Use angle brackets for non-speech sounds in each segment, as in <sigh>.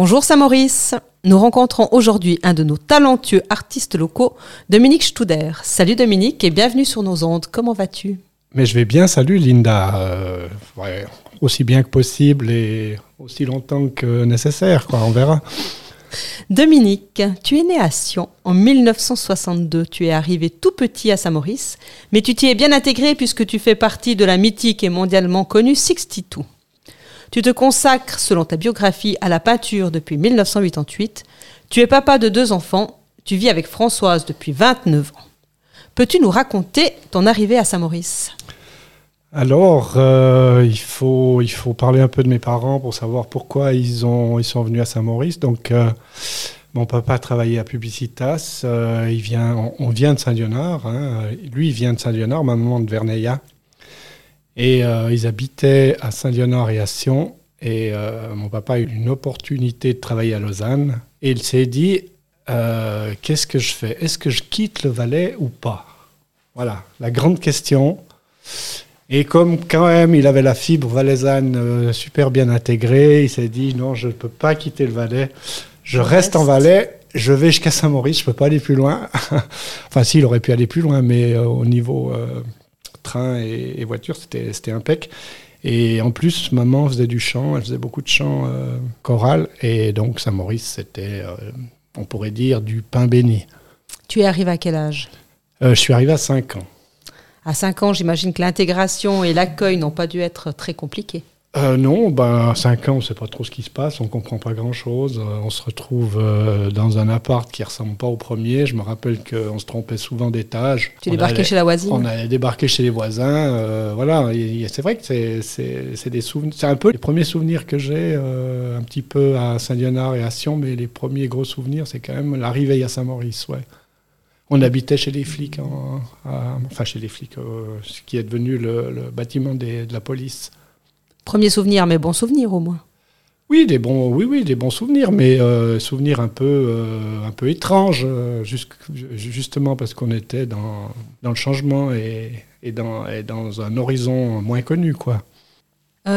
Bonjour Saint-Maurice. Nous rencontrons aujourd'hui un de nos talentueux artistes locaux, Dominique Studer. Salut Dominique et bienvenue sur nos ondes. Comment vas-tu? Mais je vais bien, salut Linda. Euh, ouais, aussi bien que possible et aussi longtemps que nécessaire, quoi, on verra. Dominique, tu es né à Sion en 1962. Tu es arrivé tout petit à Saint-Maurice, mais tu t'y es bien intégré puisque tu fais partie de la mythique et mondialement connue 62. Tu te consacres, selon ta biographie, à la peinture depuis 1988. Tu es papa de deux enfants. Tu vis avec Françoise depuis 29 ans. Peux-tu nous raconter ton arrivée à Saint-Maurice? Alors, euh, il, faut, il faut parler un peu de mes parents pour savoir pourquoi ils, ont, ils sont venus à Saint-Maurice. Donc, euh, mon papa travaillait à Publicitas. Euh, il vient, on, vient de Saint-Léonard. Hein. Lui, il vient de Saint-Léonard, ma maman de Verneilla. Et euh, ils habitaient à Saint-Léonard et à Sion. Et euh, mon papa a eu une opportunité de travailler à Lausanne. Et il s'est dit, euh, qu'est-ce que je fais? Est-ce que je quitte le Valais ou pas? Voilà, la grande question. Et comme quand même il avait la fibre valaisanne super bien intégrée, il s'est dit, non, je ne peux pas quitter le Valais. Je reste en Valais, je vais jusqu'à Saint-Maurice, je ne peux pas aller plus loin. <laughs> enfin, si, il aurait pu aller plus loin, mais au niveau train et, voiture, c'était impec. Et en plus, maman faisait du chant, elle faisait beaucoup de chant euh, choral. Et donc, Saint-Maurice, c'était, euh, on pourrait dire, du pain béni. Tu es arrivé à quel âge? Euh, Je suis arrivé à 5 ans. À 5 ans, j'imagine que l'intégration et l'accueil n'ont pas dû être très compliqués. Euh, non, ben, à 5 ans, on ne sait pas trop ce qui se passe, on ne comprend pas grand-chose. Euh, on se retrouve euh, dans un appart qui ne ressemble pas au premier. Je me rappelle qu'on se trompait souvent d'étage. Tu débarquais chez la voisine On allait débarquer chez les voisins. voilà, c'est vrai que c'est des souvenirs. C'est un peu les premiers souvenirs que j'ai, un petit peu à Saint-Léonard et à Sion, mais les premiers gros souvenirs, c'est quand même l'arrivée à Saint-Maurice. Ouais. On habitait chez les flics, enfin chez les flics, ce qui est devenu le, bâtiment de la police. Premier souvenir, mais bon souvenir au moins. Oui, des bons, oui, oui, des bons souvenirs, mais euh, souvenirs un peu, euh, un peu étranges, euh, justement parce qu'on était dans, dans, le changement et, et, dans, et, dans, un horizon moins connu, quoi.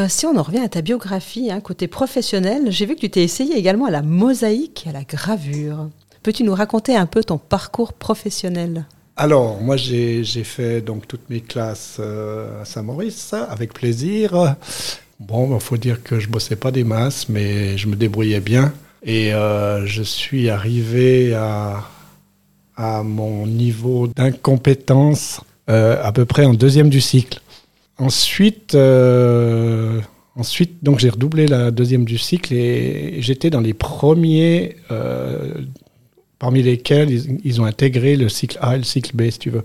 si on en revient à ta biographie, hein, côté professionnel, j'ai vu que tu t'es essayé également à la mosaïque et à la gravure. Peux-tu nous raconter un peu ton parcours professionnel? Alors, moi, j'ai fait donc toutes mes classes à Saint-Maurice, avec plaisir. Bon, il faut dire que je bossais pas des masses, mais je me débrouillais bien. Et euh, je suis arrivé à, mon niveau d'incompétence euh, à peu près en deuxième du cycle. Ensuite, euh, ensuite donc j'ai redoublé la deuxième du cycle et j'étais dans les premiers parmi lesquels ils, ont intégré le cycle A et le cycle B, si tu veux.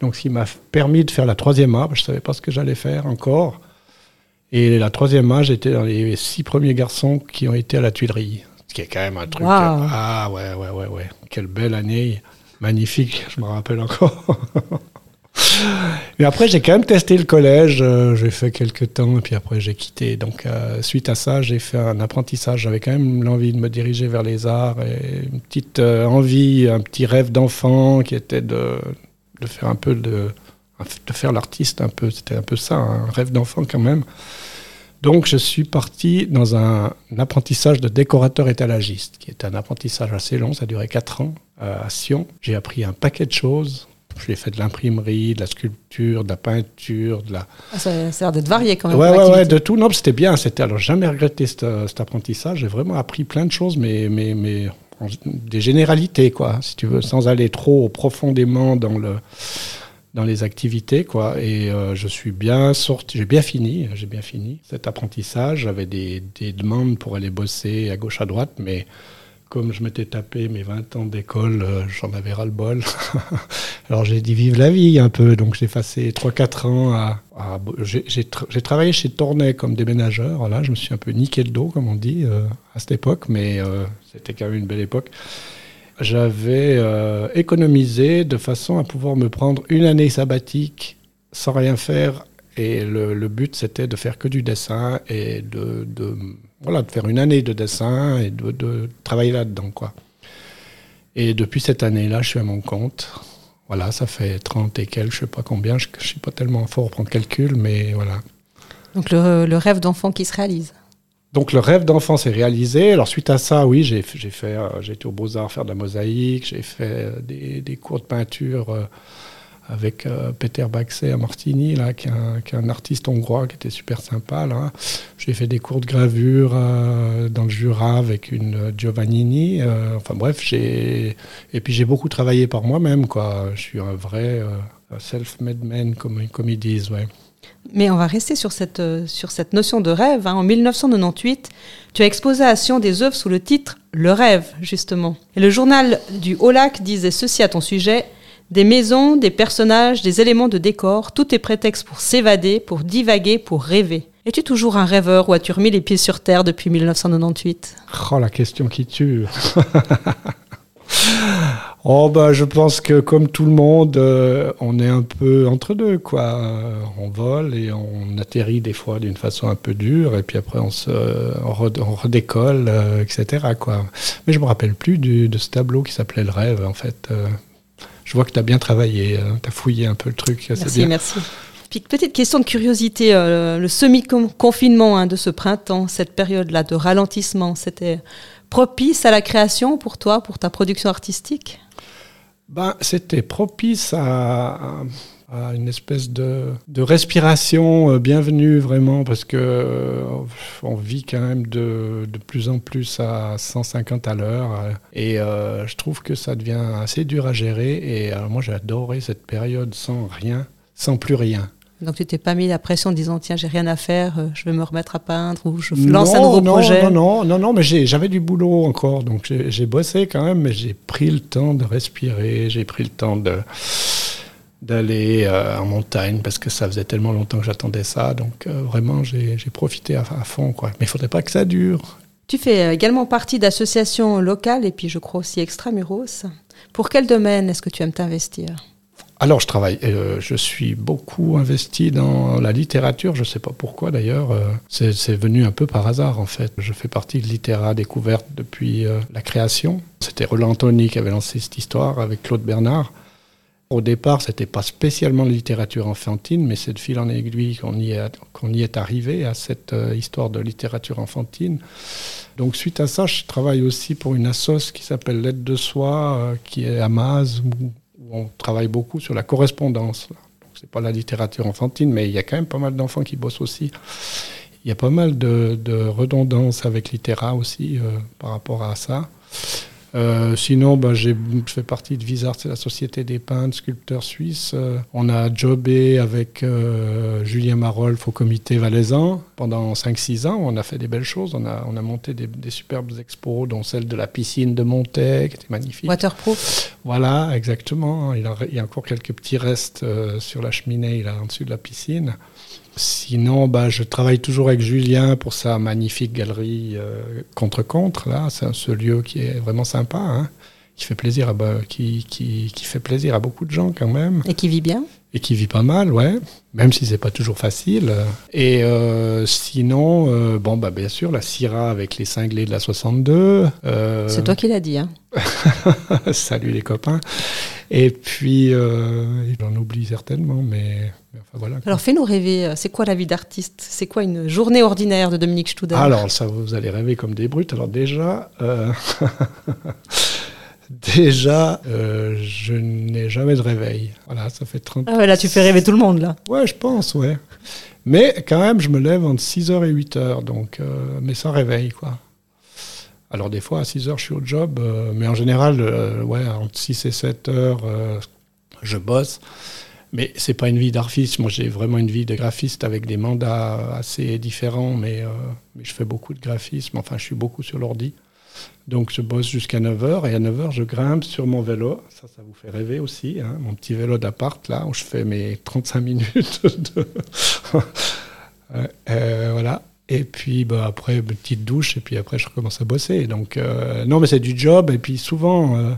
Donc, ce qui m'a permis de faire la troisième A, je ne savais pas ce que j'allais faire encore. Et la troisième âge était dans les six premiers garçons qui ont été à la Tuilerie. Ce qui est quand même un truc. Ah ouais, ouais, ouais, ouais. Quelle belle année. Magnifique, je me rappelle encore. <laughs> Mais après, j'ai quand même testé le collège. Euh, j'ai fait quelques temps et puis après, j'ai quitté. Donc, euh, suite à ça, j'ai fait un apprentissage. J'avais quand même l'envie de me diriger vers les arts et une petite euh, envie, un petit rêve d'enfant qui était de, de faire un peu de de faire l'artiste un peu. C'était un peu ça, un rêve d'enfant quand même. Donc je suis parti dans un, apprentissage de décorateur étalagiste, qui est un apprentissage assez long, ça a duré 4 ans à Sion. J'ai appris un paquet de choses. J'ai fait de l'imprimerie, de la sculpture, de la peinture, de la... Ah, ça, a l'air d'être varié quand même. Ouais, ouais, ouais, de tout. Non, c'était bien. C'était alors jamais regretté cet, cet apprentissage. J'ai vraiment appris plein de choses, mais, mais, mais des généralités, quoi, si tu veux, sans aller trop profondément dans le dans les activités, quoi. Et euh, je suis bien sorti, j'ai bien fini, j'ai bien fini cet apprentissage. J'avais des, des, demandes pour aller bosser à gauche, à droite, mais comme je m'étais tapé mes 20 ans d'école, euh, j'en avais ras-le-bol. <laughs> Alors j'ai dit vive la vie un peu, donc j'ai passé 3-4 ans à... j'ai travaillé chez Tournai comme déménageur, là je me suis un peu niqué le dos, comme on dit, euh, à cette époque, mais c'était quand même une belle époque j'avais euh, économisé de façon à pouvoir me prendre une année sabbatique sans rien faire. Et le, but, c'était de faire que du dessin et de, voilà, de faire une année de dessin et de, travailler là-dedans. quoi. Et depuis cette année-là, je suis à mon compte. Voilà, ça fait 30 et quelques, je ne sais pas combien, je ne suis pas tellement fort pour le calcul, mais voilà. Donc le, le rêve d'enfant qui se réalise Donc le rêve d'enfant s'est réalisé. Alors suite à ça, oui, j'ai fait, j'ai été au Beaux-Arts faire de la mosaïque, j'ai fait des, des, cours de peinture avec euh, Peter Baxé à Martigny, là, qui est, un, artiste hongrois qui était super sympa. J'ai fait des cours de gravure euh, dans le Jura avec une Giovannini. Euh, enfin bref, j'ai et puis j'ai beaucoup travaillé par moi-même. Quoi. Je suis un vrai self-made man, comme, comme ils disent. Ouais. Mais on va rester sur cette, sur cette notion de rêve. Hein. En 1998, tu as exposé à Sion des œuvres sous le titre Le rêve, justement. Et le journal du Haut-Lac disait ceci à ton sujet des maisons, des personnages, des éléments de décor, tout est prétexte pour s'évader, pour divaguer, pour rêver. Es-tu toujours un rêveur ou as-tu remis les pieds sur terre depuis 1998 Oh, la question qui tue <laughs> Oh bah je pense que comme tout le monde, euh, on est un peu entre deux quoi. on vole et on atterrit des fois d'une façon un peu dure et puis après on se redécolle, euh, etc. Mais je me rappelle plus de ce tableau qui s'appelait le rêve en fait. Je vois que tu as bien travaillé, euh, tu as fouillé un peu le truc. Merci, merci. Puis petite question de curiosité, euh, le semi-confinement hein, de ce printemps, cette période-là de ralentissement, c'était propice à la création pour toi, pour ta production artistique? Ben, C'était propice à, à une espèce de, de respiration euh, bienvenue vraiment parce que euh, on vit quand même de, de, plus en plus à 150 à l'heure euh, et je trouve que ça devient assez dur à gérer et moi j'ai adoré cette période sans rien, sans plus rien. Donc tu t'es pas mis la pression en disant tiens j'ai rien à faire, je vais me remettre à peindre ou je lance un nouveau projet. Non non non non mais j'avais du boulot encore donc j'ai bossé quand même mais j'ai pris le temps de respirer, j'ai pris le temps de d'aller euh, en montagne parce que ça faisait tellement longtemps que j'attendais ça. Donc euh, vraiment, j'ai profité à, fond. Quoi. Mais il ne faudrait pas que ça dure. Tu fais euh, également partie d'associations locales et puis je crois aussi extramuros. Pour quel domaine est-ce que tu aimes t'investir? Alors, je travaille, je suis beaucoup investi dans la littérature. Je ne sais pas pourquoi d'ailleurs. c'est venu un peu par hasard en fait. Je fais partie de Littéra Découverte depuis la création. C'était Roland Antony qui avait lancé cette histoire avec Claude Bernard. Au départ, c'était pas spécialement la littérature enfantine, mais c'est de fil en aiguille qu'on y, est arrivé à cette euh, histoire de littérature enfantine. Donc suite à ça, je travaille aussi pour une assoce qui s'appelle L'aide de soi, euh, qui est à Maz, où, on travaille beaucoup sur la correspondance. C'est pas la littérature enfantine, mais il y a quand même pas mal d'enfants qui bossent aussi. Il y a pas mal de, de redondance avec Littéra aussi euh, par rapport à ça. Euh, sinon, bah, je fais partie de Visart, c'est la société des peintres, sculpteurs suisses. Euh, on a jobé avec euh, Julien Marolf au comité valaisan pendant 5-6 ans. On a fait des belles choses. On a, on a monté des, superbes expos, dont celle de la piscine de Montaigne, qui était magnifique. Waterproof. Voilà, exactement. Il, il y a encore quelques petits restes sur la cheminée, là, en dessus de la piscine. Sinon, bah, je travaille toujours avec Julien pour sa magnifique galerie euh, contre-contre. Là, c'est ce lieu qui est vraiment sympa, hein, qui fait plaisir à qui, qui, qui, fait plaisir à beaucoup de gens quand même. Et qui vit bien. Et qui vit pas mal, ouais. Même si c'est pas toujours facile. Et euh, sinon, euh, bon, bah bien sûr, la Syrah avec les cinglés de la 62. c'est toi qui l'as dit, hein. <laughs> Salut les copains. Et puis, j'en oublie certainement, mais alors fais-nous rêver, c'est quoi la vie d'artiste? C'est quoi une journée ordinaire de Dominique Studer Alors ça, vous allez rêver comme des brutes. Alors déjà, euh, <laughs> déjà, euh, je n'ai jamais de réveil. Voilà, ça fait 30 Ah ouais, là tu fais rêver tout le monde là. Ouais, je pense, ouais. Mais quand même, je me lève entre 6h et 8h, donc, euh, mais sans réveil, quoi. Alors des fois, à 6h, je suis au job, mais en général, ouais, entre 6 et 7h, je bosse. Mais c'est pas une vie d'artiste. Moi, j'ai vraiment une vie de graphiste avec des mandats assez différents, mais, euh, mais, je fais beaucoup de graphisme. Enfin, je suis beaucoup sur l'ordi. Donc, je bosse jusqu'à 9h et à 9h, je grimpe sur mon vélo. Ça, ça vous fait rêver aussi. Hein, mon petit vélo d'appart, là, où je fais mes 35 minutes <laughs> de. <laughs> euh, voilà. Et puis bah, après, petite douche, et puis après, je recommence à bosser. Donc, euh, non, mais c'est du job. Et puis souvent, euh,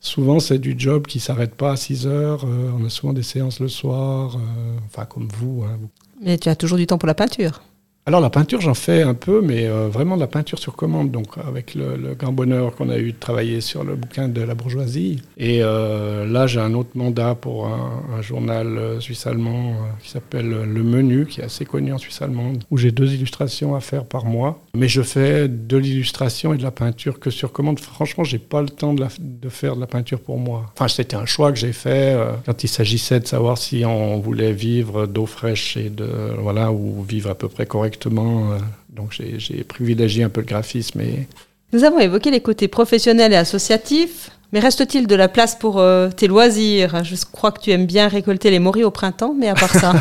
Souvent, c'est du job qui ne s'arrête pas à 6 heures. Euh, on a souvent des séances le soir, enfin comme vous, hein, Mais tu as toujours du temps pour la peinture alors la peinture, j'en fais un peu, mais euh, vraiment de la peinture sur commande, donc avec le, grand bonheur qu'on a eu de travailler sur le bouquin de la bourgeoisie. Et euh, là, j'ai un autre mandat pour un, journal euh, suisse-allemand qui s'appelle Le Menu, qui est assez connu en Suisse allemande, où j'ai deux illustrations à faire par mois. Mais je fais de l'illustration et de la peinture que sur commande. Franchement, j'ai pas le temps de, faire de la peinture pour moi. Enfin, c'était un choix que j'ai fait quand il s'agissait de savoir si on voulait vivre d'eau fraîche et de voilà ou vivre à peu près correctement euh, donc j'ai privilégié un peu le graphisme. Et... Nous avons évoqué les côtés professionnels et associatifs. Mais reste-t-il de la place pour euh, tes loisirs? Je crois que tu aimes bien récolter les moris au printemps, mais à part ça.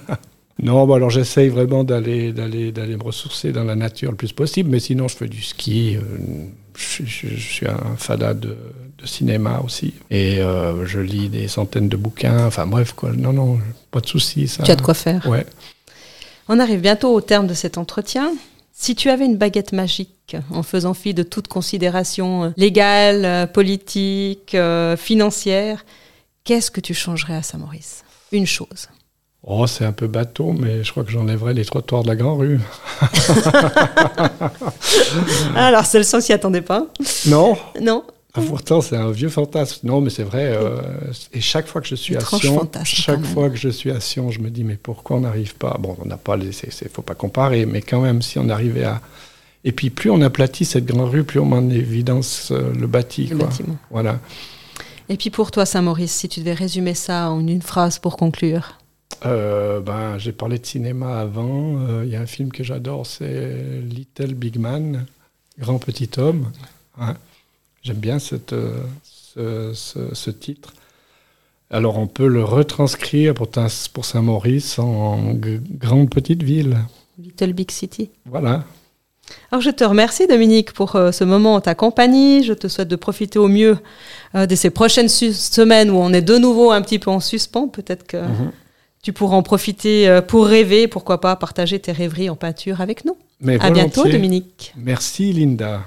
<laughs> non, bah alors j'essaye vraiment d'aller d'aller d'aller me ressourcer dans la nature le plus possible, mais sinon je fais du ski. Euh, je, suis un fada de, cinéma aussi, et je lis des centaines de bouquins. Enfin bref, quoi. Non, non, pas de souci. Ça. Tu as de quoi faire. Ouais. On arrive bientôt au terme de cet entretien. Si tu avais une baguette magique, en faisant fi de toute considération euh, légale, euh, politique, euh, financière, qu'est-ce que tu changerais à Saint-Maurice? Une chose. Oh, c'est un peu bateau, mais je crois que j'enlèverais les trottoirs de la Grand Rue. <laughs> Alors, c'est le sens s'y attendait pas. Non. Non. Ah, pourtant, c'est un vieux fantasme. Non, mais c'est vrai. Euh, et chaque fois que je suis à Sion, chaque fois que je suis à Sion, je me dis mais pourquoi on n'arrive pas? Bon, on n'a pas les, il faut pas comparer, mais quand même, si on arrivait à et puis plus on aplatit cette grande rue, plus on met en évidence euh, le bâti. Le bâtiment. Voilà. Et puis pour toi, Saint-Maurice, si tu devais résumer ça en une phrase pour conclure. Euh, ben, j'ai parlé de cinéma avant. Il y a un film que j'adore, c'est Little Big Man, Grand Petit Homme. Hein. J'aime bien cette, euh, ce, titre. Alors on peut le retranscrire pour, pour Saint-Maurice en grande petite ville. Little Big City. Voilà. Alors je te remercie Dominique pour euh, ce moment en ta compagnie. Je te souhaite de profiter au mieux euh, de ces prochaines semaines où on est de nouveau un petit peu en suspens. Peut-être que mhm. tu pourras en profiter pour rêver, pourquoi pas partager tes rêveries en peinture avec nous. Mais à bientôt Dominique. Merci Linda.